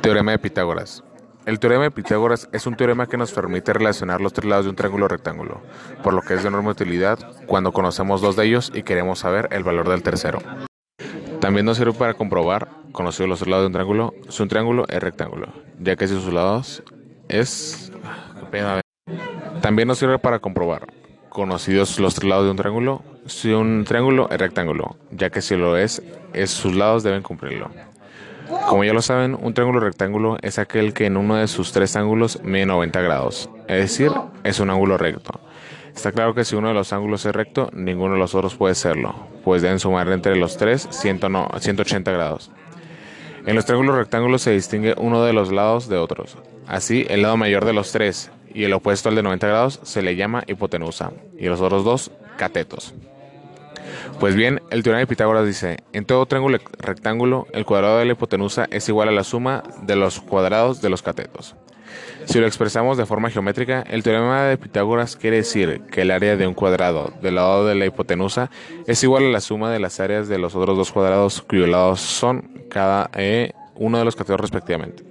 Teorema de Pitágoras. El teorema de Pitágoras es un teorema que nos permite relacionar los tres lados de un triángulo rectángulo, por lo que es de enorme utilidad cuando conocemos dos de ellos y queremos saber el valor del tercero. También nos sirve para comprobar, conocidos los tres lados de un triángulo, si un triángulo es rectángulo, ya que si sus lados es... También nos sirve para comprobar, conocidos los tres lados de un triángulo, si un triángulo es rectángulo, ya que si lo es, es sus lados deben cumplirlo. Como ya lo saben, un triángulo rectángulo es aquel que en uno de sus tres ángulos mide 90 grados, es decir, es un ángulo recto. Está claro que si uno de los ángulos es recto, ninguno de los otros puede serlo, pues deben sumar entre los tres 180 grados. En los triángulos rectángulos se distingue uno de los lados de otros. Así, el lado mayor de los tres y el opuesto al de 90 grados se le llama hipotenusa, y los otros dos, catetos. Pues bien, el teorema de Pitágoras dice, en todo triángulo rectángulo, el cuadrado de la hipotenusa es igual a la suma de los cuadrados de los catetos. Si lo expresamos de forma geométrica, el teorema de Pitágoras quiere decir que el área de un cuadrado del lado de la hipotenusa es igual a la suma de las áreas de los otros dos cuadrados cuyos lados son cada eh, uno de los catetos respectivamente.